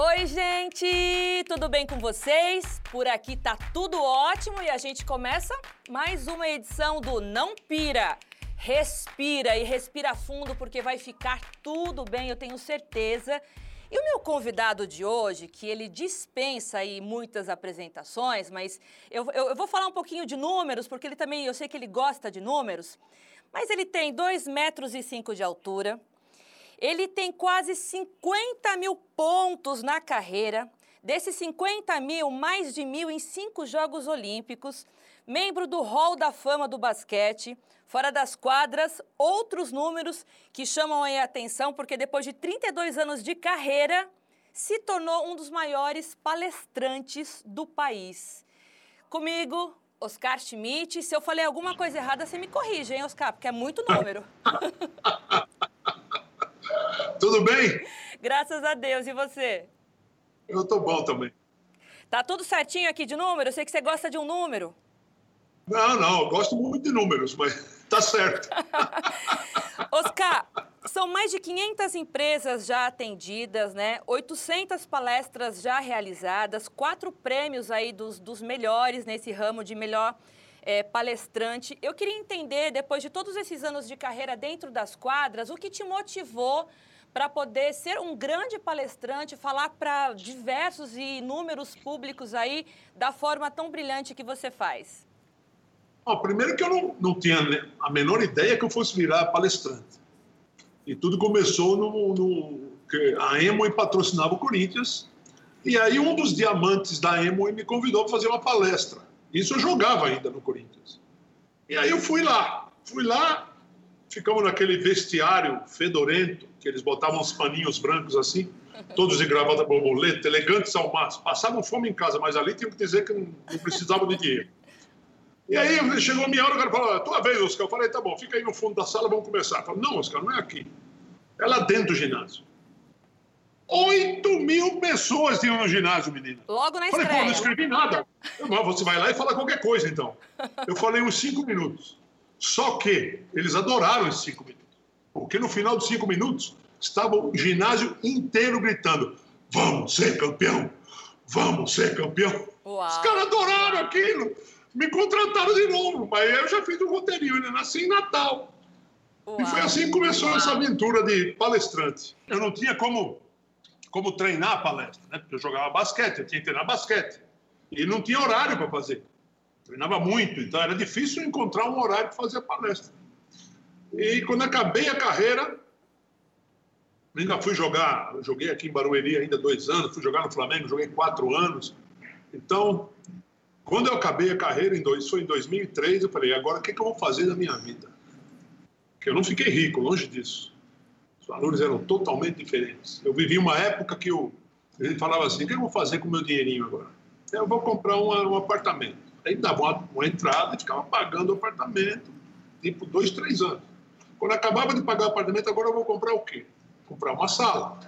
Oi, gente! Tudo bem com vocês? Por aqui tá tudo ótimo e a gente começa mais uma edição do Não Pira. Respira e respira fundo porque vai ficar tudo bem, eu tenho certeza. E o meu convidado de hoje, que ele dispensa aí muitas apresentações, mas eu, eu, eu vou falar um pouquinho de números, porque ele também, eu sei que ele gosta de números, mas ele tem 2 metros e 5 de altura, ele tem quase 50 mil pontos na carreira. Desses 50 mil, mais de mil em cinco Jogos Olímpicos. Membro do Hall da Fama do basquete. Fora das quadras, outros números que chamam a atenção, porque depois de 32 anos de carreira, se tornou um dos maiores palestrantes do país. Comigo, Oscar Schmidt. Se eu falei alguma coisa errada, você me corrige, hein, Oscar? Porque é muito número. Tudo bem? Graças a Deus. E você? Eu tô bom também. Tá tudo certinho aqui de número? Eu sei que você gosta de um número. Não, não, eu gosto muito de números, mas tá certo. Oscar, são mais de 500 empresas já atendidas, né? 800 palestras já realizadas, quatro prêmios aí dos, dos melhores nesse ramo de melhor é, palestrante. Eu queria entender, depois de todos esses anos de carreira dentro das quadras, o que te motivou para poder ser um grande palestrante, falar para diversos e inúmeros públicos aí da forma tão brilhante que você faz? Bom, primeiro que eu não, não tinha a menor ideia que eu fosse virar palestrante. E tudo começou no, no que a Emo patrocinava o Corinthians. E aí um dos diamantes da Emo me convidou para fazer uma palestra. Isso eu jogava ainda no Corinthians. E aí eu fui lá. Fui lá, ficamos naquele vestiário fedorento, que eles botavam uns paninhos brancos assim, todos de gravata borboleta, elegantes ao máximo. Passavam fome em casa, mas ali tinham que dizer que não, não precisavam de dinheiro. E aí chegou a minha hora, o cara falou, tua vez, Oscar. Eu falei, tá bom, fica aí no fundo da sala, vamos começar. Eu falei, não, Oscar, não é aqui. É lá dentro do ginásio. 8 mil pessoas tinham no ginásio, menina. Logo na falei, estreia. pô, não escrevi nada. Eu, você vai lá e fala qualquer coisa, então. Eu falei uns 5 minutos. Só que eles adoraram esses 5 minutos. Porque no final dos cinco minutos, estava o ginásio inteiro gritando: Vamos ser campeão! Vamos ser campeão! Uau. Os caras adoraram aquilo! Me contrataram de novo, mas eu já fiz um roteirinho, ainda nasci em Natal. Uau. E foi assim que começou Uau. essa aventura de palestrante. Eu não tinha como, como treinar a palestra, né? porque eu jogava basquete, eu tinha que treinar basquete. E não tinha horário para fazer. Treinava muito, então era difícil encontrar um horário para fazer a palestra. E quando acabei a carreira, ainda fui jogar, joguei aqui em Barueri ainda dois anos, fui jogar no Flamengo, joguei quatro anos. Então, quando eu acabei a carreira, em dois, foi em 2003, eu falei, agora o que, que eu vou fazer da minha vida? Porque eu não fiquei rico, longe disso. Valores eram totalmente diferentes. Eu vivi uma época que eu, ele falava assim, o que eu vou fazer com o meu dinheirinho agora? Eu vou comprar um, um apartamento. Aí dava uma, uma entrada e ficava pagando o apartamento, tipo dois, três anos. Quando acabava de pagar o apartamento, agora eu vou comprar o quê? Comprar uma sala.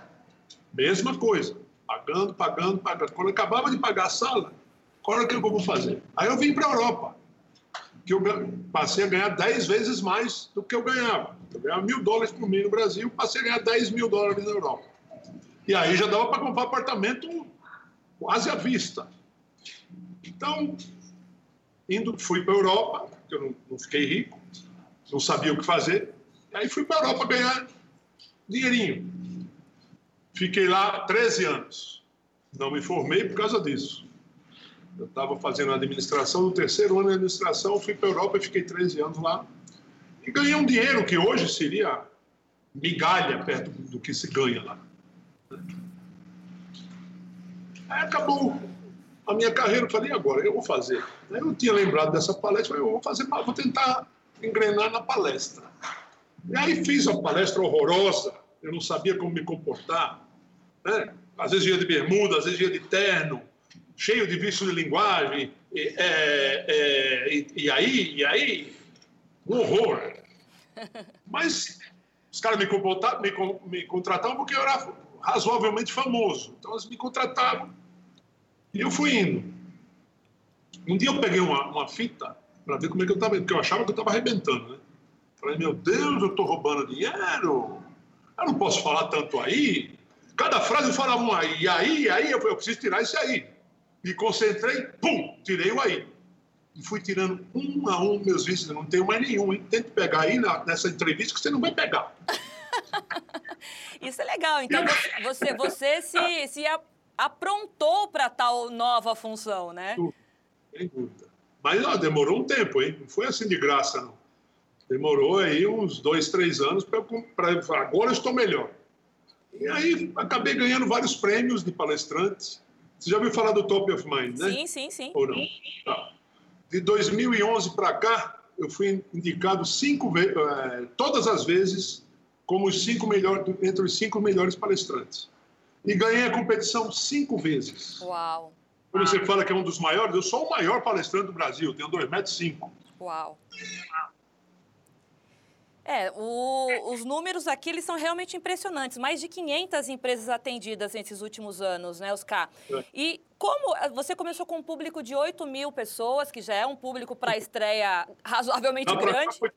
Mesma coisa. Pagando, pagando, pagando. Quando acabava de pagar a sala, qual é que eu vou fazer? Aí eu vim para a Europa, que eu passei a ganhar 10 vezes mais do que eu ganhava. Eu ganhava mil dólares por mês no Brasil, passei a ganhar 10 mil dólares na Europa. E aí já dava para comprar apartamento quase à vista. Então, indo, fui para a Europa, porque eu não, não fiquei rico, não sabia o que fazer. Aí fui para a Europa ganhar dinheirinho. Fiquei lá 13 anos. Não me formei por causa disso. Eu estava fazendo administração, no terceiro ano de administração, fui para a Europa e fiquei 13 anos lá. E ganhei um dinheiro que hoje seria migalha perto do que se ganha lá. Aí acabou a minha carreira, eu falei, agora, eu vou fazer. Eu tinha lembrado dessa palestra, eu vou fazer, vou tentar engrenar na palestra. E aí fiz a palestra horrorosa, eu não sabia como me comportar. Né? Às vezes ia de bermuda, às vezes ia de terno, cheio de vício de linguagem. E, é, é, e, e aí, e aí Um horror. Mas os caras me, me, me contratavam porque eu era razoavelmente famoso. Então eles me contratavam e eu fui indo. Um dia eu peguei uma, uma fita para ver como é que eu estava, porque eu achava que eu estava arrebentando, né? Falei, meu Deus, eu estou roubando dinheiro, eu não posso falar tanto aí. Cada frase eu falava um aí, aí, aí, eu, falei, eu preciso tirar isso aí. Me concentrei, pum, tirei o aí. E fui tirando um a um meus vícios, não tenho mais nenhum, hein? Tente pegar aí na, nessa entrevista que você não vai pegar. Isso é legal. Então você, você se, se aprontou para tal nova função, né? Sem dúvida. Mas ó, demorou um tempo, hein? Não foi assim de graça, não. Demorou aí uns dois, três anos para agora eu estou melhor. E aí acabei ganhando vários prêmios de palestrantes. Você já ouviu falar do Top of Mind, né? Sim, sim, sim. Ou não? Tá. De 2011 para cá, eu fui indicado cinco vezes, eh, todas as vezes como os cinco melhores, entre os cinco melhores palestrantes. E ganhei a competição cinco vezes. Uau! Quando você fala que é um dos maiores, eu sou o maior palestrante do Brasil, tenho 2,5 metros. Cinco. Uau! É, o, os números aqui eles são realmente impressionantes. Mais de 500 empresas atendidas nesses últimos anos, né, Oscar? É. E como você começou com um público de 8 mil pessoas, que já é um público para estreia razoavelmente lá grande. Foi,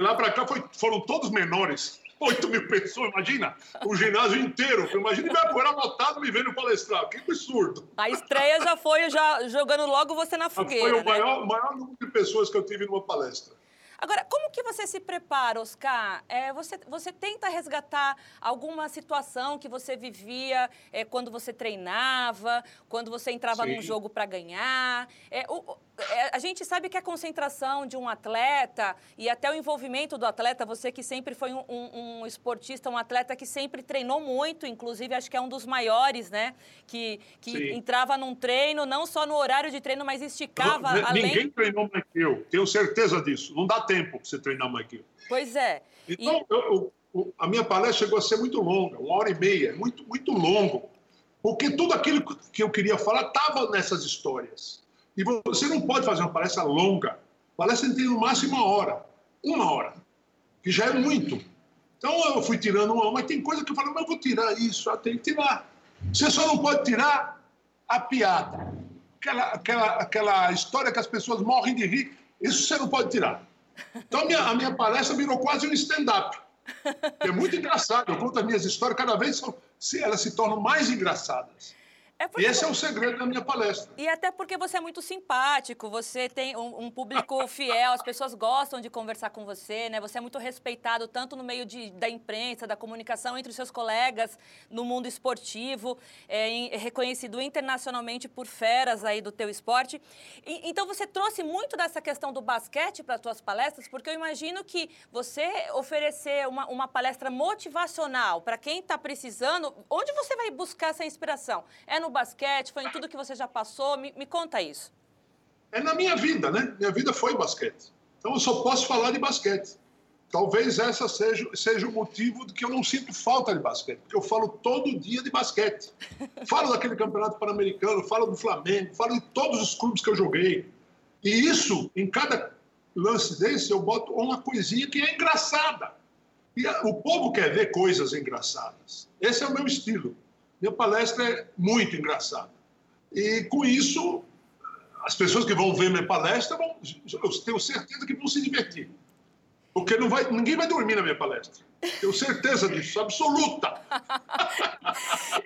lá para cá foi, foram todos menores. 8 mil pessoas, imagina, o ginásio inteiro. Imagina Ibirapuera lotado me vendo palestrar. Que absurdo. A estreia já foi já jogando logo você na fogueira. Foi o né? maior, maior número de pessoas que eu tive numa palestra. Agora, como que você se prepara, Oscar? É, você, você tenta resgatar alguma situação que você vivia é, quando você treinava, quando você entrava Sim. num jogo para ganhar? É, o, é, a gente sabe que a concentração de um atleta e até o envolvimento do atleta, você que sempre foi um, um, um, esportista, um atleta que sempre treinou muito, inclusive acho que é um dos maiores, né? Que, que entrava num treino, não só no horário de treino, mas esticava não, além... Ninguém treinou mais que eu, tenho certeza disso. Não dá tempo para você treinar que eu. Pois é. Então, e... eu, eu, a minha palestra chegou a ser muito longa, uma hora e meia, muito, muito longo. Porque tudo aquilo que eu queria falar estava nessas histórias. E você não pode fazer uma palestra longa. A palestra tem no máximo uma hora. Uma hora. Que já é muito. Então eu fui tirando uma, mas tem coisa que eu falo, mas eu vou tirar isso, eu tenho que tirar. Você só não pode tirar a piada. Aquela, aquela, aquela história que as pessoas morrem de rir, isso você não pode tirar. Então a minha, a minha palestra virou quase um stand-up. É muito engraçado. Eu conto as minhas histórias, cada vez são, elas se tornam mais engraçadas. É Esse é o segredo da minha palestra. E até porque você é muito simpático, você tem um, um, público fiel, as pessoas gostam de conversar com você, né? Você é muito respeitado tanto no meio de, da imprensa, da comunicação entre os seus colegas no mundo esportivo, é, em, é reconhecido internacionalmente por feras aí do teu esporte. E, então você trouxe muito dessa questão do basquete para as suas palestras, porque eu imagino que você oferecer uma, uma palestra motivacional para quem está precisando, onde você vai buscar essa inspiração? É no no basquete? Foi em tudo que você já passou? Me, me conta isso. É na minha vida, né? Minha vida foi basquete. Então eu só posso falar de basquete. Talvez essa seja, seja o motivo de que eu não sinto falta de basquete, porque eu falo todo dia de basquete. Falo daquele campeonato pan-americano, falo do Flamengo, falo de todos os clubes que eu joguei. E isso, em cada lance desse, eu boto uma coisinha que é engraçada. E o povo quer ver coisas engraçadas. Esse é o meu estilo. Minha palestra é muito engraçada. E com isso, as pessoas que vão ver minha palestra, vão, eu tenho certeza que vão se divertir. Porque não vai, ninguém vai dormir na minha palestra. Tenho certeza disso, absoluta.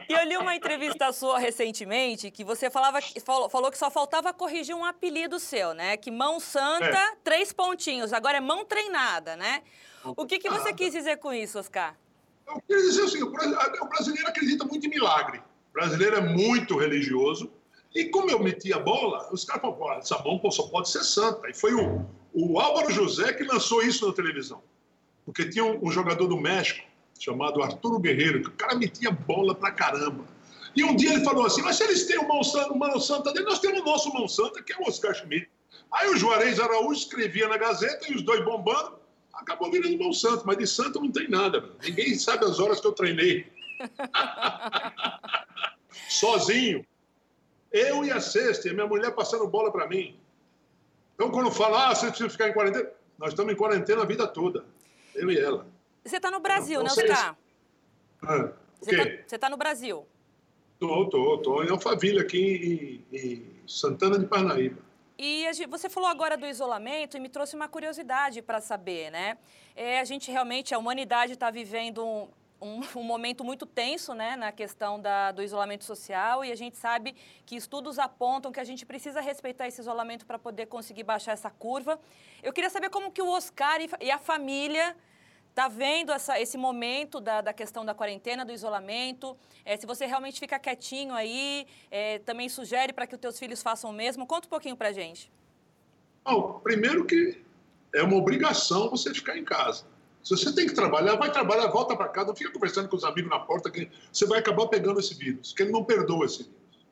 E eu li uma entrevista sua recentemente que você falava, falou, falou que só faltava corrigir um apelido seu, né? Que mão santa, é. três pontinhos. Agora é mão treinada, né? O que, que você quis dizer com isso, Oscar? Eu queria dizer assim, o brasileiro acredita muito em milagre. O brasileiro é muito religioso. E como eu meti a bola, os caras falaram, essa mão só pode ser santa. E foi o, o Álvaro José que lançou isso na televisão. Porque tinha um, um jogador do México, chamado Arturo Guerreiro, que o cara metia bola pra caramba. E um dia ele falou assim, mas se eles têm o mão santa dele, nós temos o nosso mão santa, que é o Oscar Schmidt. Aí o Juarez Araújo escrevia na Gazeta e os dois bombando acabou virando bom santo, mas de santo não tem nada. Ninguém sabe as horas que eu treinei. Sozinho. Eu e a sexta, e a minha mulher passando bola para mim. Então, quando fala, ah, você precisa ficar em quarentena. Nós estamos em quarentena a vida toda, eu e ela. Você está no Brasil, né, Oscar? Ah, você está tá no Brasil? Estou, estou, estou em Alphaville, aqui em, em Santana de Parnaíba. E você falou agora do isolamento e me trouxe uma curiosidade para saber, né? É, a gente realmente, a humanidade está vivendo um, um, um, momento muito tenso, né, na questão da, do isolamento social e a gente sabe que estudos apontam que a gente precisa respeitar esse isolamento para poder conseguir baixar essa curva. Eu queria saber como que o Oscar e, e a família Está vendo essa, esse momento da, da, questão da quarentena, do isolamento? É, se você realmente fica quietinho aí, é, também sugere para que os teus filhos façam o mesmo? Conta um pouquinho para gente. Bom, primeiro que é uma obrigação você ficar em casa. Se você tem que trabalhar, vai trabalhar, volta para casa, não fica conversando com os amigos na porta, que você vai acabar pegando esse vírus, que ele não perdoa esse vírus.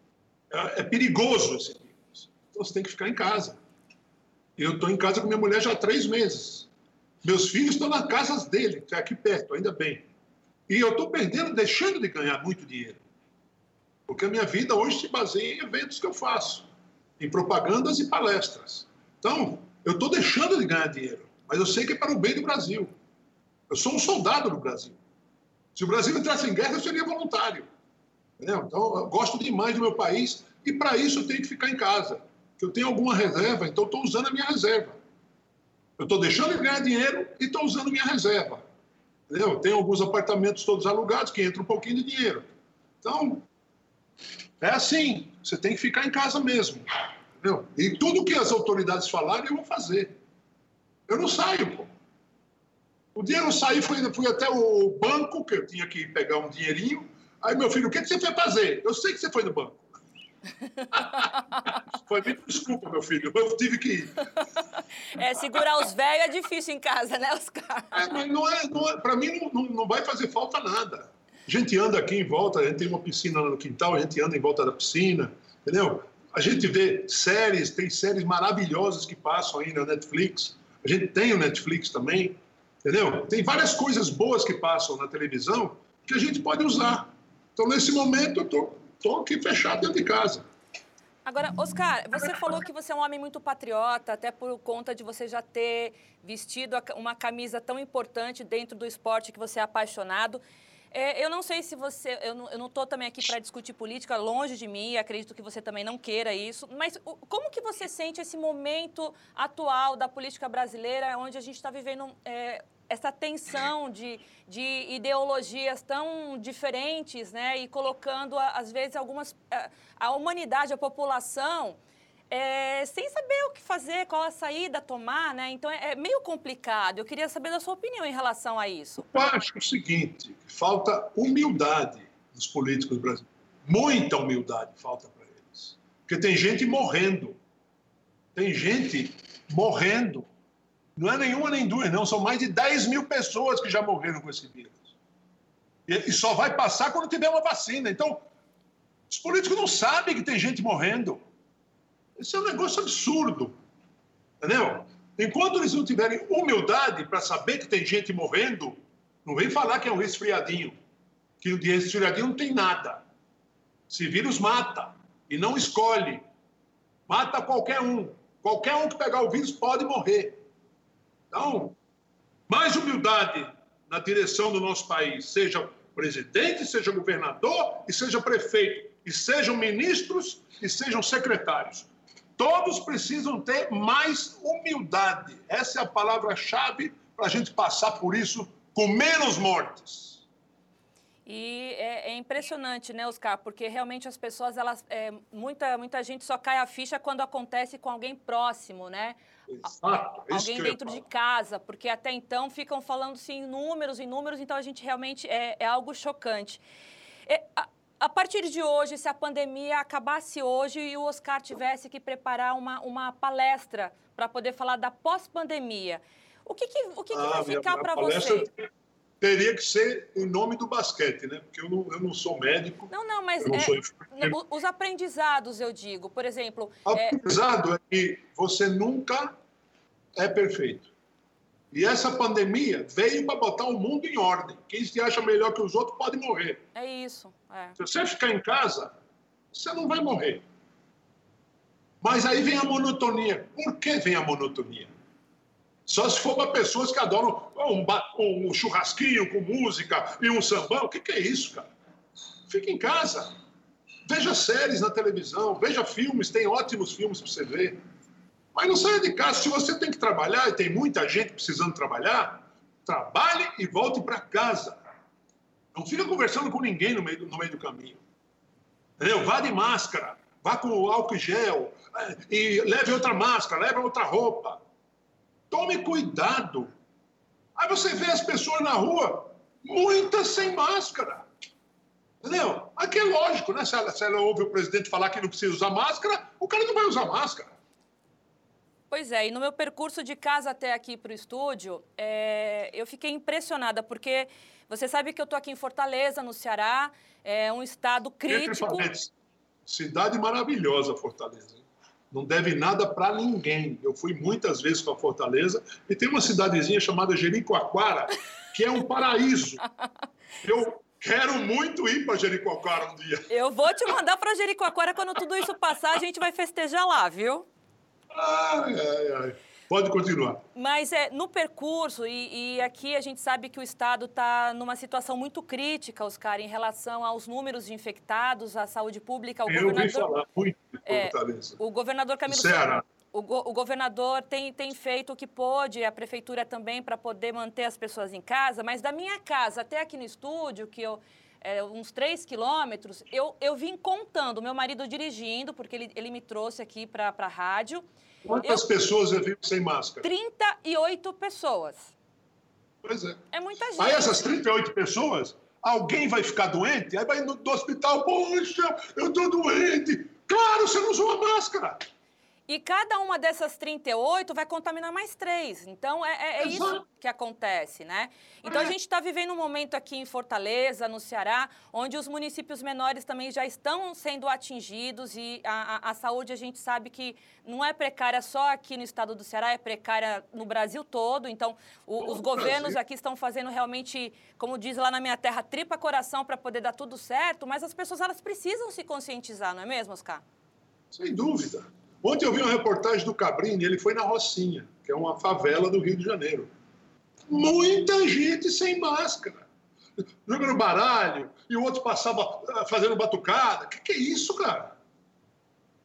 É, é perigoso esse vírus. Então você tem que ficar em casa. Eu estou em casa com minha mulher já há três meses. Meus filhos estão nas casas dele, que é aqui perto, ainda bem. E eu estou perdendo, deixando de ganhar muito dinheiro. Porque a minha vida hoje se baseia em eventos que eu faço, em propagandas e palestras. Então, eu estou deixando de ganhar dinheiro, mas eu sei que é para o bem do Brasil. Eu sou um soldado do Brasil. Se o Brasil entrasse em guerra, eu seria voluntário. Entendeu? Então, eu gosto demais do meu país e, para isso, eu tenho que ficar em casa. Eu tenho alguma reserva, então estou usando a minha reserva. Eu estou deixando de ganhar dinheiro e estou usando minha reserva. Entendeu? Tem alguns apartamentos todos alugados que entra um pouquinho de dinheiro. Então, é assim. Você tem que ficar em casa mesmo. Entendeu? E tudo que as autoridades falarem, eu vou fazer. Eu não saio, pô. O eu saí, fui, fui até o banco, que eu tinha que pegar um dinheirinho. Aí, meu filho, o que, que você foi fazer? Eu sei que você foi no banco. Foi bem desculpa, meu filho. Eu tive que ir. É, segurar os velhos é difícil em casa, né, Oscar? É, mas não é, não é, para mim não, não, não vai fazer falta nada. A gente anda aqui em volta, a gente tem uma piscina no quintal, a gente anda em volta da piscina, entendeu? A gente vê séries, tem séries maravilhosas que passam aí na Netflix. A gente tem o Netflix também, entendeu? Tem várias coisas boas que passam na televisão que a gente pode usar. Então, nesse momento, eu tô, tô aqui fechado dentro de casa. Agora, Oscar, você falou que você é um homem muito patriota, até por conta de você já ter vestido uma camisa tão importante dentro do esporte que você é apaixonado. É, eu não sei se você. Eu não estou também aqui para discutir política, longe de mim, acredito que você também não queira isso. Mas como que você sente esse momento atual da política brasileira, onde a gente está vivendo é, essa tensão de, de ideologias tão diferentes, né? E colocando, às vezes, algumas. a humanidade, a população. É, sem saber o que fazer, qual a saída tomar, né? Então é, é, meio complicado. Eu queria saber da sua opinião em relação a isso. Eu acho o seguinte: falta humildade dos políticos brasileiros. Muita humildade falta para eles. Porque tem gente morrendo. Tem gente morrendo não é nenhuma nem duas, não. São mais de 10 mil pessoas que já morreram com esse vírus. E, só vai passar quando tiver uma vacina. Então, os políticos não sabem que tem gente morrendo. Isso é um negócio absurdo. Entendeu? Enquanto eles não tiverem humildade para saber que tem gente morrendo, não vem falar que é um resfriadinho. Que o resfriadinho não tem nada. Esse vírus mata e não escolhe. Mata qualquer um. Qualquer um que pegar o vírus pode morrer. Então, mais humildade na direção do nosso país, seja presidente, seja governador e seja prefeito, e sejam ministros e sejam secretários. Todos precisam ter mais humildade. Essa é a palavra-chave para a gente passar por isso com menos mortes. E é, é, impressionante, né, Oscar? Porque realmente as pessoas, elas, é, muita, muita gente só cai a ficha quando acontece com alguém próximo, né? Exato. Alguém dentro de casa, porque até então ficam falando sim em números, em números, então a gente realmente é, é algo chocante. É, a, a, partir de hoje, se a pandemia acabasse hoje e o Oscar tivesse que preparar uma, uma palestra para poder falar da pós-pandemia, o que, que, o que, que ah, vai ficar para você? teria que ser em nome do basquete, né? Porque eu não, eu não sou médico. Não, não, mas não é, os aprendizados, eu digo, por exemplo. O é aprendizado é... é que você nunca é perfeito. E essa pandemia veio para botar o mundo em ordem. Quem se acha melhor que os outros pode morrer. É isso. É. Se você ficar em casa, você não vai morrer. Mas aí vem a monotonia. Por que vem a monotonia? Só se for para pessoas que adoram um, um, churrasquinho com música e um sambão. O que, que é isso, cara? Fique em casa. Veja séries na televisão, veja filmes, tem ótimos filmes para você ver. Mas não saia de casa. Se você tem que trabalhar e tem muita gente precisando trabalhar, trabalhe e volte para casa. Não fica conversando com ninguém no meio, no meio do caminho. Entendeu? Vá de máscara, vá com álcool gel, é, e leve outra máscara, leve outra roupa. Tome cuidado. Aí você vê as pessoas na rua, muitas sem máscara. Entendeu? Aqui é lógico, né? Se ela, se ela ouve o presidente falar que não precisa usar máscara, o cara não vai usar máscara. Pois é, e no meu percurso de casa até aqui para o estúdio, é, eu fiquei impressionada, porque você sabe que eu estou aqui em Fortaleza, no Ceará, é um estado crítico. Cidade maravilhosa, Fortaleza. Não deve nada para ninguém. Eu fui muitas vezes para Fortaleza e tem uma cidadezinha chamada Jericoacoara, que é um paraíso. Eu Quero muito ir para Jericoacoara um dia. Eu vou te mandar para Jericoacoara quando tudo isso passar, a gente vai festejar lá, viu? Ai, ai, ai. Pode continuar. Mas é, no percurso, e, e aqui a gente sabe que o Estado está numa situação muito crítica, Oscar, em relação aos números de infectados, à saúde pública. O Eu governador, ouvi falar muito de é, O governador Camilo. O, go o, governador tem, tem feito o que pôde, a prefeitura também, para poder manter as pessoas em casa, mas da minha casa até aqui no estúdio, que eu. É, uns três quilômetros, eu, eu vim contando, meu marido dirigindo, porque ele, ele me trouxe aqui para a rádio. Quantas eu, pessoas eu vi sem máscara? 38 pessoas. Pois é. É muita gente. Aí essas 38 pessoas, alguém vai ficar doente, aí vai no hospital, poxa, eu estou doente. Claro, você não usou a máscara. E cada uma dessas 38 vai contaminar mais três. Então, é, é, é isso que acontece, né? Então, a gente está vivendo um momento aqui em Fortaleza, no Ceará, onde os municípios menores também já estão sendo atingidos e a, a, a saúde a gente sabe que não é precária só aqui no estado do Ceará, é precária no Brasil todo. Então, o, os governos aqui estão fazendo realmente, como diz lá na minha terra, tripa coração para poder dar tudo certo, mas as pessoas elas precisam se conscientizar, não é mesmo, Oscar? Sem dúvida. Ontem eu vi uma reportagem do Cabrini, ele foi na Rocinha, que é uma favela do Rio de Janeiro. Muita gente sem máscara. Jogando baralho, e o outro passava ah, fazendo batucada. O que, que é isso, cara?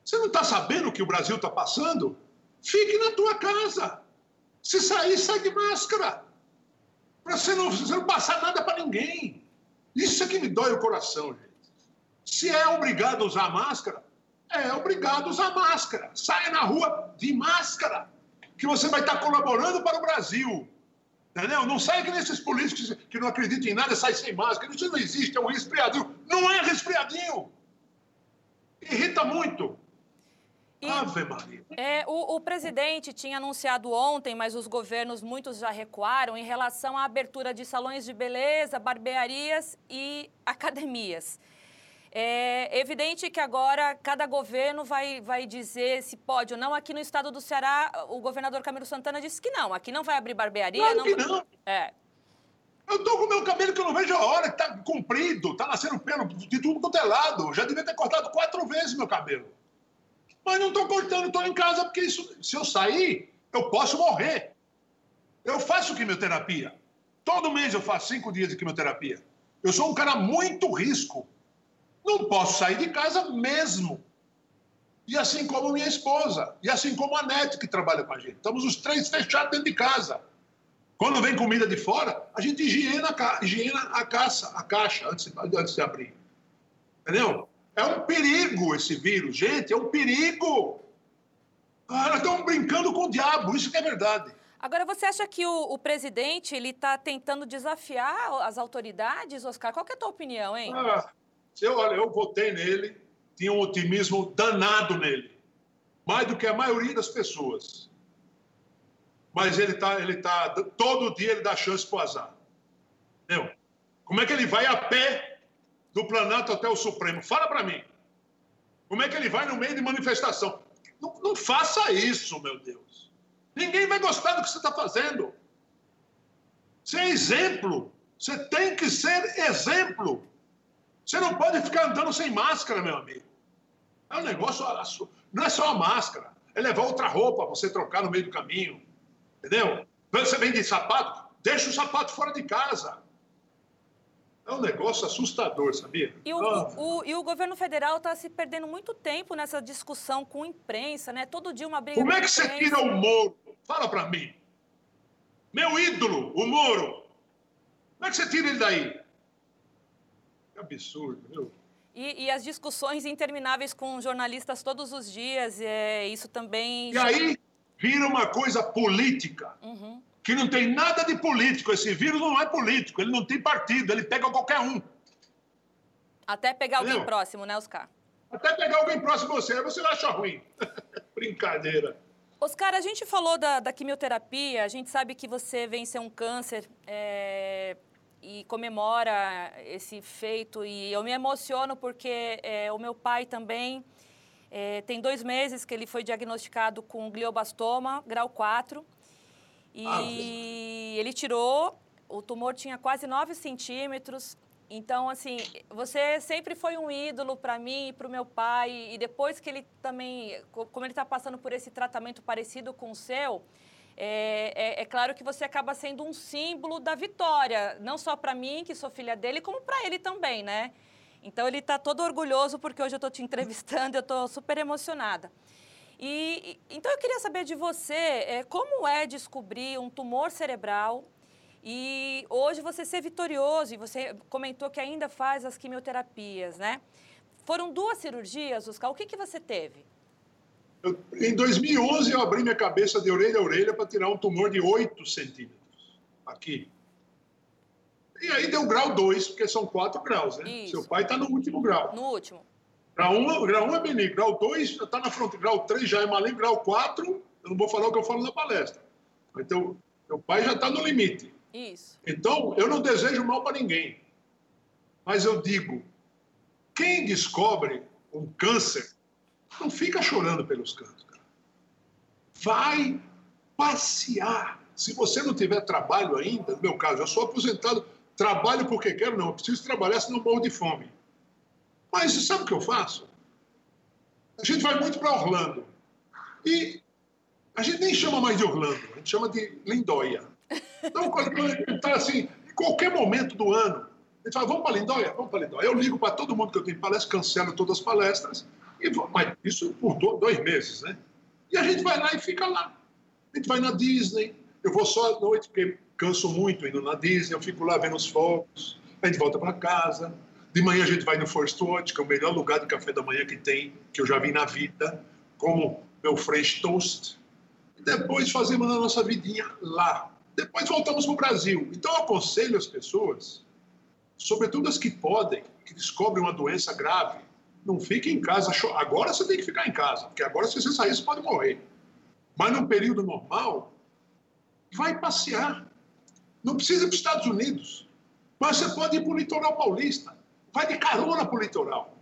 Você não está sabendo o que o Brasil está passando? Fique na tua casa. Se sair, sai de máscara. Para você não, você não passar nada para ninguém. Isso é que me dói o coração, gente. Se é obrigado a usar máscara, é obrigado a usar máscara. Saia na rua de máscara, que você vai estar colaborando para o Brasil. Entendeu? Não saia que nesses políticos que não acreditam em nada, sai sem máscara. Isso não existe, é um resfriadinho. Não é resfriadinho. Irrita muito. Ave Maria. É, o, o, presidente tinha anunciado ontem, mas os governos, muitos já recuaram, em relação à abertura de salões de beleza, barbearias e academias. É evidente que agora cada governo vai, vai dizer se pode ou não. Aqui no estado do Ceará, o governador Camilo Santana disse que não. Aqui não vai abrir barbearia. Claro não... que não. É. Eu tô com o meu cabelo que eu não vejo a hora, que tá comprido, tá nascendo pelo de tudo quanto é lado. Já devia ter cortado quatro vezes meu cabelo. Mas não tô cortando, tô em casa, porque isso, se eu sair, eu posso morrer. Eu faço quimioterapia. Todo mês eu faço cinco dias de quimioterapia. Eu sou um cara muito risco. Não posso sair de casa mesmo. E assim como minha esposa, e assim como a Nete, que trabalha com a gente. Estamos os três fechados dentro de casa. Quando vem comida de fora, a gente higiena, higiena a, caça, a caixa antes, antes de abrir. Entendeu? É um perigo esse vírus, gente, é um perigo. Ah, nós estamos brincando com o diabo, isso que é verdade. Agora, você acha que o, o presidente ele está tentando desafiar as autoridades, Oscar? Qual é a tua opinião, hein? Ah, eu, olha, eu votei nele, tinha um otimismo danado nele, mais do que a maioria das pessoas. Mas ele tá, ele tá, todo dia ele dá chance para o azar. Entendeu? Como é que ele vai a pé do Planalto até o Supremo? Fala para mim. Como é que ele vai no meio de manifestação? Não, não faça isso, meu Deus. Ninguém vai gostar do que você está fazendo. Você é exemplo. Você tem que ser exemplo. Você não pode ficar andando sem máscara, meu amigo. É um negócio. Não é só a máscara. É levar outra roupa para você trocar no meio do caminho. Entendeu? Você vende sapato? Deixa o sapato fora de casa. É um negócio assustador, sabia? E o, o, o e o governo federal está se perdendo muito tempo nessa discussão com a imprensa, né? Todo dia uma briga Como é que você tira o Moro? Fala para mim. Meu ídolo, o Moro. Como é que você tira ele daí? Que absurdo, viu? E, e, as discussões intermináveis com jornalistas todos os dias, é, isso também... E aí vira uma coisa política. Uhum que não tem nada de político. Esse vírus não é político, ele não tem partido, ele pega qualquer um. Até pegar Entendeu? alguém próximo, né, Oscar? Até pegar alguém próximo a você, aí você acha ruim. Brincadeira. Oscar, a gente falou da, da, quimioterapia, a gente sabe que você venceu um câncer é, e comemora esse feito, e eu me emociono porque é, o meu pai também é, tem dois meses que ele foi diagnosticado com glioblastoma, grau 4, e ah, ele tirou, o tumor tinha quase 9 centímetros. Então, assim, você sempre foi um ídolo para mim e para o meu pai. E depois que ele também, como ele está passando por esse tratamento parecido com o seu, é, é, é, claro que você acaba sendo um símbolo da vitória, não só para mim, que sou filha dele, como para ele também, né? Então ele está todo orgulhoso porque hoje eu estou te entrevistando, eu estou super emocionada. E, então eu queria saber de você é, como é descobrir um tumor cerebral e hoje você ser vitorioso e você comentou que ainda faz as quimioterapias, né? Foram duas cirurgias, Oscar. O que, que você teve? Eu, em 2011 eu abri minha cabeça de orelha a orelha para tirar um tumor de 8 centímetros aqui. E aí deu grau 2, porque são 4 graus, né? Isso. Seu pai está no último grau. No último. Grau 1, grau 1 é benigno, grau 2 está na frente, grau 3 já é maligno, grau 4, eu não vou falar o que eu falo na palestra. Então, meu pai já está no limite. Isso. Então, eu não desejo mal para ninguém. Mas eu digo, quem descobre um câncer, não fica chorando pelos cantos. Cara. Vai passear. Se você não tiver trabalho ainda, no meu caso, eu sou aposentado, trabalho porque quero, não, eu preciso trabalhar, senão morro de fome. Mas sabe o que eu faço? A gente vai muito para Orlando. E a gente nem chama mais de Orlando, a gente chama de Lindóia. Então, quando está assim, em qualquer momento do ano, a gente fala, vamos para Lindóia? Vamos para Lindóia. Eu ligo para todo mundo que eu tenho palestra, cancelo todas as palestras, e mas isso por dois meses, né? E a gente vai lá e fica lá. A gente vai na Disney, eu vou só à noite, porque canso muito indo na Disney, eu fico lá vendo os fogos, a gente volta para casa, de manhã a gente vai no First Watch, que é o melhor lugar de café da manhã que tem, que eu já vi na vida, como meu French Toast. E depois fazemos a nossa vidinha lá. Depois voltamos para o Brasil. Então eu aconselho as pessoas, sobretudo as que podem, que descobrem uma doença grave, não fiquem em casa. Agora você tem que ficar em casa, porque agora se você sair você pode morrer. Mas num período normal, vai passear. Não precisa ir para os Estados Unidos. Mas você pode ir para o litoral paulista vai de carona para o litoral.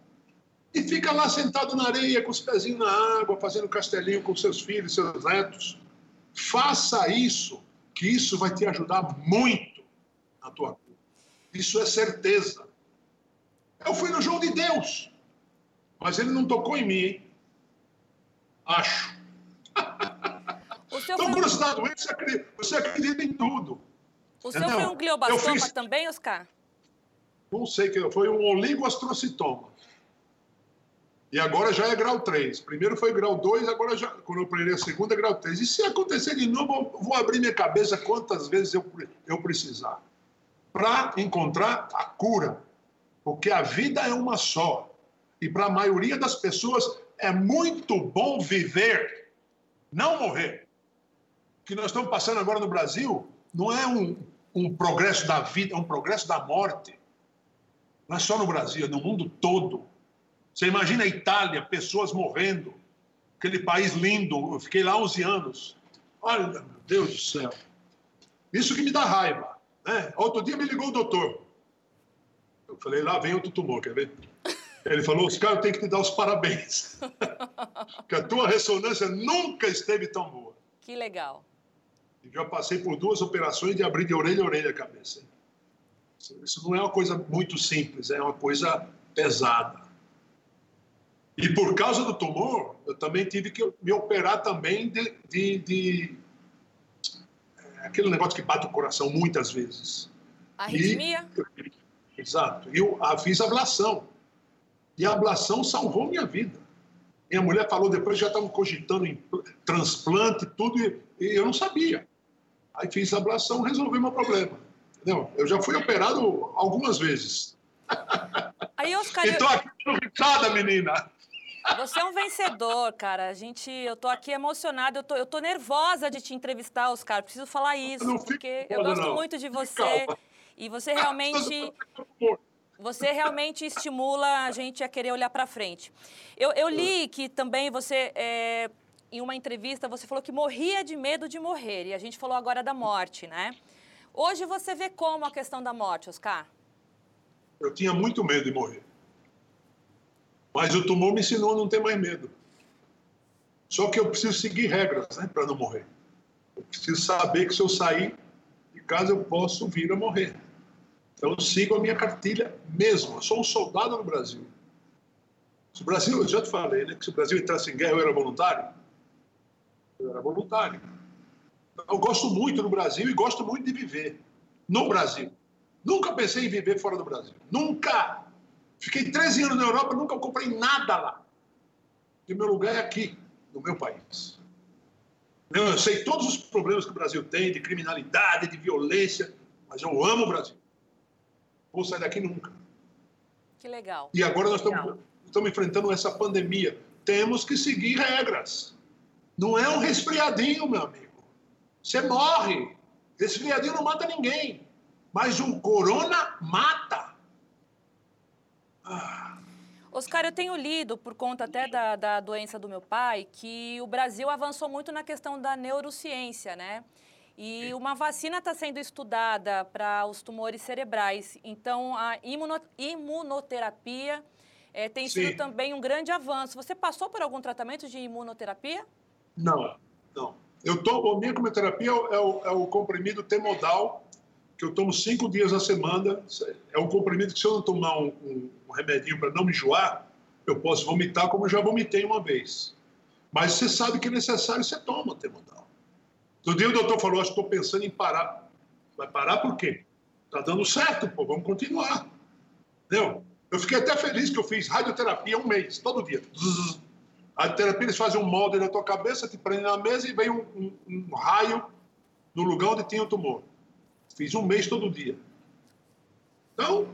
E fica lá sentado na areia, com os pezinhos na água, fazendo castelinho com seus filhos, seus netos. Faça isso, que isso vai te ajudar muito na tua vida. Isso é certeza. Eu fui no João de Deus, mas ele não tocou em mim, hein? Acho. Então, quando você está doente, você acredita, em tudo. O seu foi um gliobastoma fiz... também, Oscar? não sei que foi um oligoastrocitoma. E agora já é grau 3. Primeiro foi grau 2, agora já, quando eu operei a segunda, é grau 3. E se acontecer de novo, eu vou abrir minha cabeça quantas vezes eu, eu precisar para encontrar a cura. Porque a vida é uma só. E para a maioria das pessoas é muito bom viver, não morrer. O que nós estamos passando agora no Brasil não é um, um progresso da vida, é um progresso da morte. Não é só no Brasil, é no mundo todo. Você imagina a Itália, pessoas morrendo, aquele país lindo. Eu fiquei lá 11 anos. Olha, meu Deus do céu. Isso que me dá raiva. Né? Outro dia me ligou o doutor. Eu falei, lá vem outro tumor, quer ver? Ele falou, os caras têm que te dar os parabéns. que a tua ressonância nunca esteve tão boa. Que legal. E já passei por duas operações de abrir de orelha a orelha a cabeça. Isso não é uma coisa muito simples, é uma coisa pesada. E por causa do tumor, eu também tive que me operar também de, de, de aquele negócio que bate o coração muitas vezes. Arritmia? E, exato. E eu a, fiz ablação. E a ablação salvou minha vida. Minha mulher falou depois, já estavam cogitando em transplante, tudo, e, e eu não sabia. Aí fiz a ablação, resolvi meu problema. Entendeu? Eu já fui operado algumas vezes. Aí, Oscar, então aqui no risada, menina. Você é um vencedor, cara. A gente, eu tô aqui emocionada, eu tô, eu tô nervosa de te entrevistar, Oscar. Preciso falar isso, porque eu gosto não. muito de você. E você realmente. Você realmente estimula a gente a querer olhar para frente. Eu, eu, li que também você, é, em uma entrevista, você falou que morria de medo de morrer. E a gente falou agora da morte, né? Hoje você vê como a questão da morte, Oscar? Eu tinha muito medo de morrer. Mas o tumor me ensinou a não ter mais medo. Só que eu preciso seguir regras né, para não morrer. Eu preciso saber que se eu sair de casa eu posso vir a morrer. Então eu sigo a minha cartilha mesmo. Eu sou um soldado no Brasil. Se o Brasil, eu já te falei, né, que se o Brasil entrasse em guerra eu era voluntário. Eu era voluntário. Eu gosto muito do Brasil e gosto muito de viver no Brasil. Nunca pensei em viver fora do Brasil. Nunca! Fiquei 13 anos na Europa, nunca comprei nada lá. E meu lugar é aqui, no meu país. Eu sei todos os problemas que o Brasil tem, de criminalidade, de violência, mas eu amo o Brasil. Vou sair daqui nunca. Que legal. E agora nós estamos, estamos enfrentando essa pandemia. Temos que seguir regras. Não é um resfriadinho, meu amigo. Você morre. Resfriadinho não mata ninguém. Mas o corona mata. Oscar, eu tenho lido, por conta até da, da doença do meu pai, que o Brasil avançou muito na questão da neurociência, né? E uma vacina está sendo estudada para os tumores cerebrais. Então, a imuno, imunoterapia é, tem Sim. sido também um grande avanço. Você passou por algum tratamento de imunoterapia? Não, não. Eu tô, a minha quimioterapia é o, é o comprimido Temodal, que eu tomo cinco dias a semana. É um comprimido que, se eu não tomar um, um, um remedinho para não me enjoar, eu posso vomitar como eu já vomitei uma vez. Mas você sabe que é necessário, você toma temodal. No dia o doutor falou, estou pensando em parar. Vai parar por quê? Está dando certo, pô, vamos continuar. Entendeu? Eu fiquei até feliz que eu fiz radioterapia um mês, todo dia. A terapia, eles fazem um molde na tua cabeça, te prendem na mesa e vem um, um, um raio no lugar onde tinha o tumor. Fiz um mês todo dia. Então,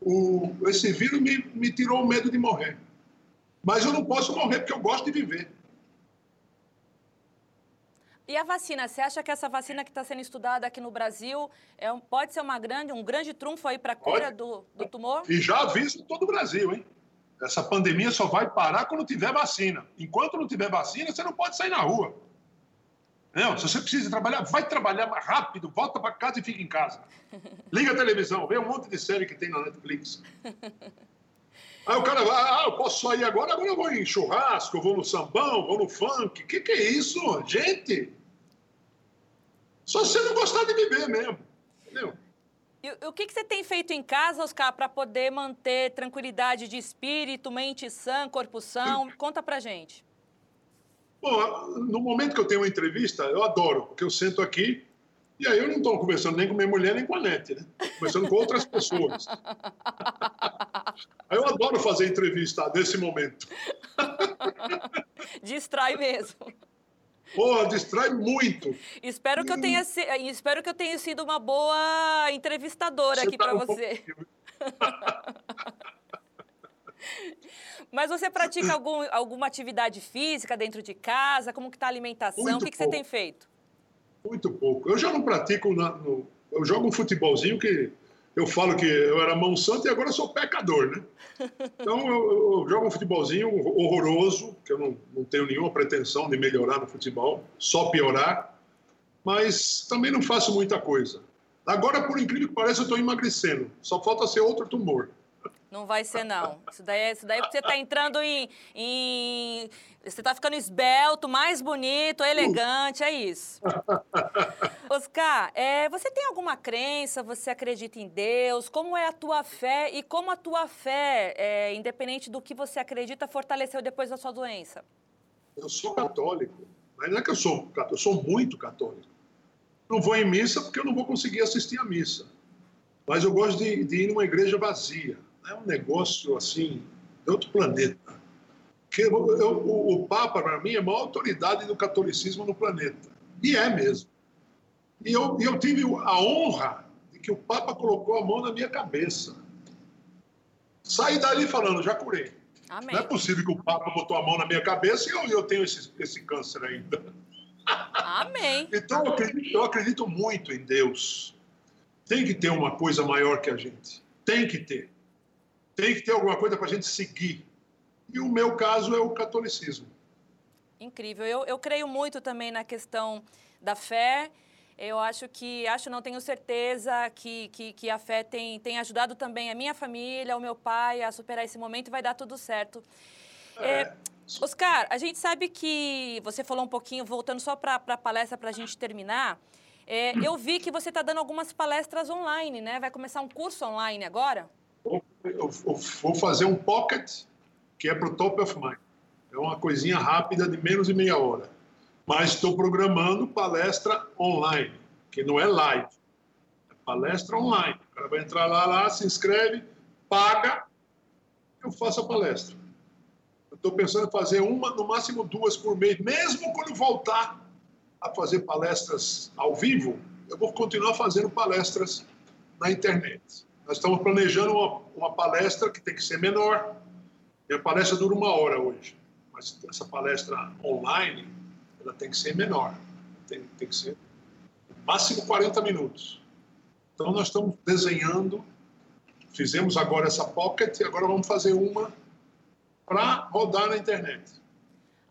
o, esse vírus me, me tirou o medo de morrer. Mas eu não posso morrer porque eu gosto de viver. E a vacina, você acha que essa vacina que está sendo estudada aqui no Brasil é um, pode ser uma grande, um grande trunfo aí para a cura do, do, tumor? E já aviso todo o Brasil, hein? Essa pandemia só vai parar quando tiver vacina. Enquanto não tiver vacina, você não pode sair na rua. Não, se você precisa trabalhar, vai trabalhar mais rápido, volta para casa e fica em casa. Liga a televisão, vê um monte de série que tem na Netflix. Aí o cara vai, ah, eu posso sair agora, agora eu vou em churrasco, eu vou no sambão, vou no funk. O que, que é isso, gente? Só se você não gostar de viver mesmo, entendeu? E o que, que você tem feito em casa, Oscar, para poder manter tranquilidade de espírito, mente sã, corpo são? Conta pra gente. Bom, no momento que eu tenho uma entrevista, eu adoro, porque eu sento aqui e aí eu não estou conversando nem com minha mulher, nem com a Nete, né? Conversando com outras pessoas. Aí eu adoro fazer entrevista nesse momento. Distrai mesmo. Pô, distrai muito. Espero que, eu tenha, espero que eu tenha sido uma boa entrevistadora você aqui tá para um você. Mas você pratica algum, alguma atividade física dentro de casa? Como que está a alimentação? Muito o que, que você tem feito? Muito pouco. Eu já não pratico, na, no, eu jogo um futebolzinho que eu falo que eu era mão santa e agora sou pecador, né? Então eu, eu, jogo um futebolzinho horroroso, que eu não, não tenho nenhuma pretensão de melhorar no futebol, só piorar, mas também não faço muita coisa. Agora, por incrível que pareça, eu estou emagrecendo, só falta ser outro tumor. Não vai ser, não. Isso daí, é, isso daí é porque você está entrando em, em. Você está ficando esbelto, mais bonito, elegante, é isso. Oscar, é, você tem alguma crença? Você acredita em Deus? Como é a tua fé e como a tua fé, é, independente do que você acredita, fortaleceu depois da sua doença? Eu sou católico, mas não é que eu sou católico, eu sou muito católico. Não vou em missa porque eu não vou conseguir assistir a missa. Mas eu gosto de, de ir numa igreja vazia. É um negócio assim, de outro planeta. Que eu, eu, o, o Papa, para mim, é a maior autoridade do catolicismo no planeta. E é mesmo. E eu, eu tive a honra de que o Papa colocou a mão na minha cabeça. Saí dali falando, já curei. Amém. Não é possível que o Papa botou a mão na minha cabeça e eu, eu tenho esse, esse câncer ainda. Amém. então eu acredito, eu acredito muito em Deus. Tem que ter uma coisa maior que a gente. Tem que ter. Tem que ter alguma coisa para a gente seguir. E o meu caso é o catolicismo. Incrível. Eu, eu creio muito também na questão da fé. Eu acho que, acho não, tenho certeza que, que, que, a fé tem, tem ajudado também a minha família, o meu pai a superar esse momento e vai dar tudo certo. É. É, Oscar, a gente sabe que você falou um pouquinho, voltando só para a palestra para a gente terminar, é, eu vi que você está dando algumas palestras online, né? Vai começar um curso online agora? Eu, vou fazer um pocket, que é para o Top of Mind. É uma coisinha rápida de menos de meia hora. Mas estou programando palestra online, que não é live. É palestra online. O cara vai entrar lá, lá, se inscreve, paga, eu faço a palestra. Estou pensando em fazer uma, no máximo duas por mês, mesmo quando voltar a fazer palestras ao vivo, eu vou continuar fazendo palestras na internet. Nós estamos planejando uma, uma palestra que tem que ser menor. Minha palestra dura uma hora hoje, mas essa palestra online ela tem que ser menor. Tem, tem que ser máximo 40 minutos. Então nós estamos desenhando, fizemos agora essa pocket e agora vamos fazer uma para rodar na internet.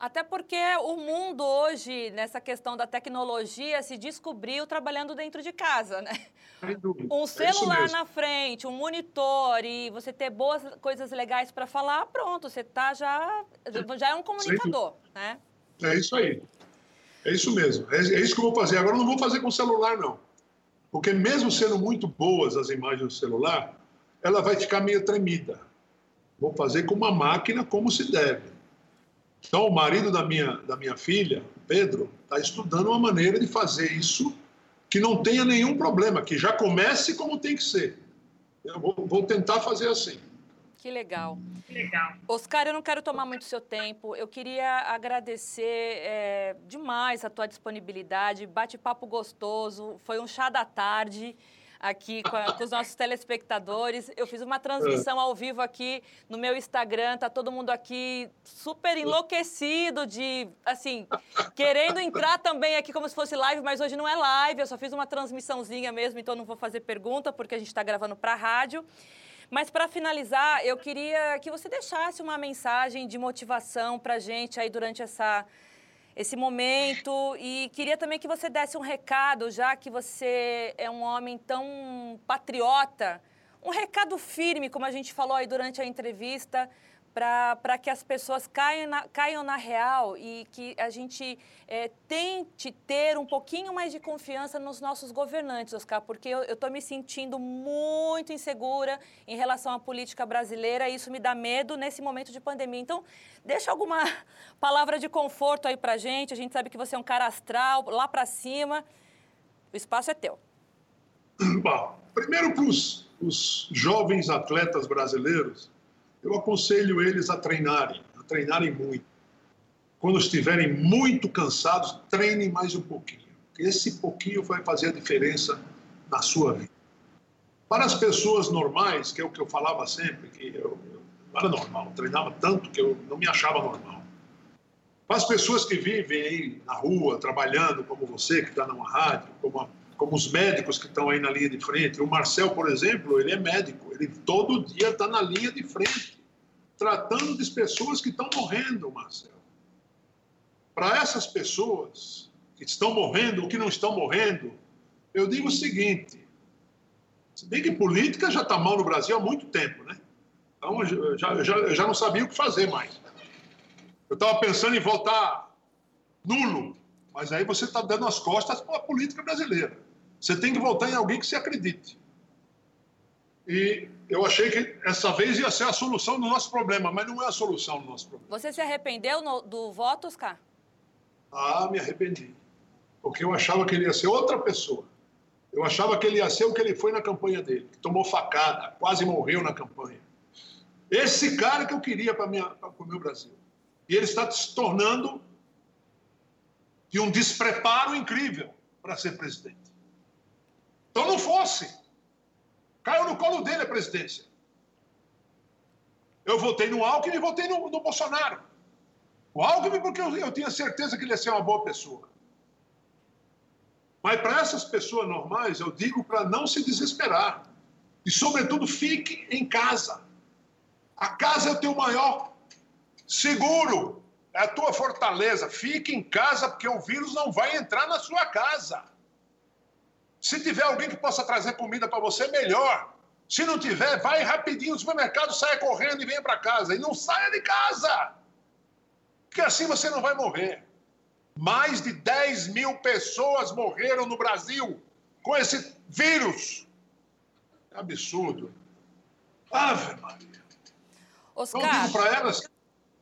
Até porque o mundo hoje, nessa questão da tecnologia, se descobriu trabalhando dentro de casa, né? Um é celular é na frente, um monitor e você ter boas coisas legais para falar, pronto, você tá já, já é um comunicador, né? É isso aí. É isso mesmo. É, é, isso que eu vou fazer. Agora, eu não vou fazer com celular, não. Porque mesmo sendo muito boas as imagens do celular, ela vai ficar meio tremida. Vou fazer com uma máquina como se deve. Então, o marido da minha, da minha filha, Pedro, está estudando uma maneira de fazer isso que não tenha nenhum problema, que já comece como tem que ser. Eu vou, vou tentar fazer assim. Que legal. Que legal. Oscar, eu não quero tomar muito seu tempo. Eu queria agradecer é, demais a tua disponibilidade. Bate-papo gostoso. Foi um chá da tarde aqui com, a, com, os nossos telespectadores. Eu fiz uma transmissão ao vivo aqui no meu Instagram. Tá todo mundo aqui super enlouquecido de, assim, querendo entrar também aqui como se fosse live, mas hoje não é live. Eu só fiz uma transmissãozinha mesmo, então não vou fazer pergunta porque a gente está gravando para a rádio. Mas para finalizar, eu queria que você deixasse uma mensagem de motivação para a gente aí durante essa esse momento e queria também que você desse um recado, já que você é um homem tão patriota, um recado firme, como a gente falou aí durante a entrevista, para que as pessoas caiam na, caiam na real e que a gente é, tente ter um pouquinho mais de confiança nos nossos governantes, Oscar, porque eu estou me sentindo muito insegura em relação à política brasileira e isso me dá medo nesse momento de pandemia. Então, deixa alguma palavra de conforto aí para gente. A gente sabe que você é um cara astral, lá para cima. O espaço é teu. Bom, primeiro para os jovens atletas brasileiros, eu aconselho eles a treinarem, a treinarem muito. Quando estiverem muito cansados, treinem mais um pouquinho. Esse pouquinho vai fazer a diferença na sua vida. Para as pessoas normais, que é o que eu falava sempre, que eu, eu era normal, treinava tanto que eu não me achava normal. Para as pessoas que vivem aí na rua, trabalhando, como você, que está numa rádio, como a como os médicos que estão aí na linha de frente. O Marcel, por exemplo, ele é médico, ele todo dia está na linha de frente, tratando de pessoas que estão morrendo, Marcel. Para essas pessoas que estão morrendo ou que não estão morrendo, eu digo o seguinte: se bem que política já está mal no Brasil há muito tempo, né? Então eu já, já, já não sabia o que fazer mais. Eu estava pensando em voltar nulo, mas aí você está dando as costas para a política brasileira. Você tem que votar em alguém que se acredite. E eu achei que essa vez ia ser a solução do nosso problema, mas não é a solução do nosso problema. Você se arrependeu no, do voto, Oscar? Ah, me arrependi. porque eu achava que ele ia ser outra pessoa. Eu achava que ele ia ser o que ele foi na campanha dele, que tomou facada, quase morreu na campanha. Esse cara que eu queria para o meu Brasil. E ele está se tornando de um despreparo incrível para ser presidente. Então não fosse. Caiu no colo dele a presidência. Eu votei no Alckmin e votei no, no Bolsonaro. O Alckmin porque eu, eu tinha certeza que ele ia ser uma boa pessoa. Mas para essas pessoas normais, eu digo para não se desesperar. E, sobretudo, fique em casa. A casa é o teu maior seguro, é a tua fortaleza. Fique em casa, porque o vírus não vai entrar na sua casa. Se tiver alguém que possa trazer comida para você, melhor. Se não tiver, vai rapidinho no supermercado, saia correndo e venha para casa. E não saia de casa, porque assim você não vai morrer. Mais de 10 mil pessoas morreram no Brasil com esse vírus. Absurdo. Ave Maria. Oscar. Então, digo para elas: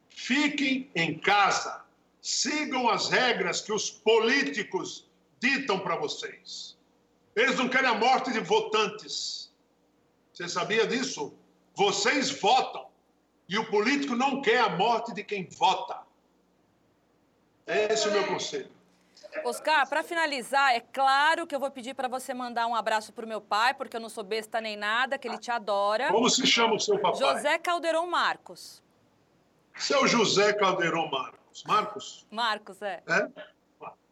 fiquem em casa. Sigam as regras que os políticos ditam para vocês. Eles não querem a morte de votantes. Você sabia disso? Vocês votam. E o político não quer a morte de quem vota. Esse é o meu conselho. Oscar, para finalizar, é claro que eu vou pedir para você mandar um abraço para o meu pai, porque eu não sou besta nem nada, que ele te adora. Como se chama o seu papai? José Caldeirão Marcos. Seu José Caldeirão Marcos. Marcos? Marcos, é. É?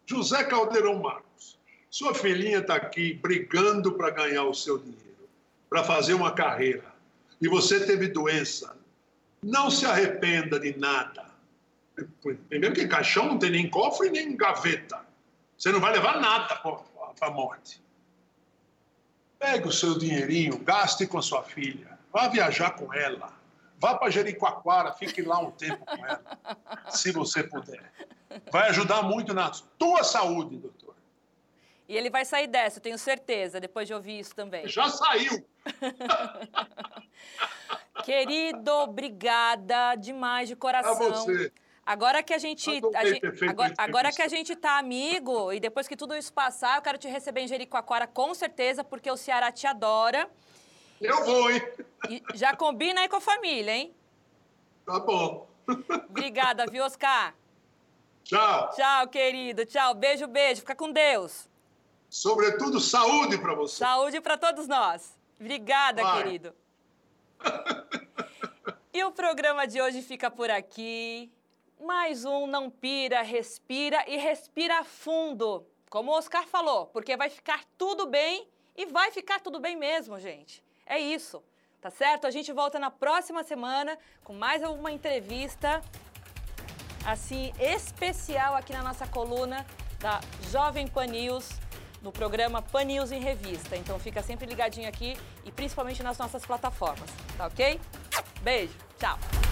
José Caldeirão Marcos. Sua filhinha está aqui brigando para ganhar o seu dinheiro, para fazer uma carreira. E você teve doença. Não se arrependa de nada Primeiro que caixão não tem nem cofre nem gaveta. Você não vai levar nada para a morte. Pegue o seu dinheirinho, gaste com a sua filha, vá viajar com ela, vá para Jericoacoara, fique lá um tempo com ela, se você puder. Vai ajudar muito na tua saúde, doutor. E ele vai sair dessa, eu tenho certeza, depois de ouvir isso também. Já saiu! Querido, obrigada demais de coração. A você. Agora que a gente, a gente agora, agora, que a gente tá amigo e depois que tudo isso passar, eu quero te receber em Jericoacoara com certeza, porque o Ceará te adora. Eu vou, hein? E já combina aí com a família, hein? Tá bom. Obrigada, viu, Oscar? Tchau. Tchau, querido. Tchau. Beijo, beijo. Fica com Deus. Sobretudo, saúde para você. Saúde para todos nós. Obrigada, Vai. querido. e o programa de hoje fica por aqui. Mais um não pira, respira e respira fundo. Como o Oscar falou, porque vai ficar tudo bem e vai ficar tudo bem mesmo, gente. É isso, tá certo? A gente volta na próxima semana com mais uma entrevista assim especial aqui na nossa coluna da Jovem Pan News, no programa Pan News em Revista. Então fica sempre ligadinho aqui e principalmente nas nossas plataformas, tá ok? Beijo, tchau!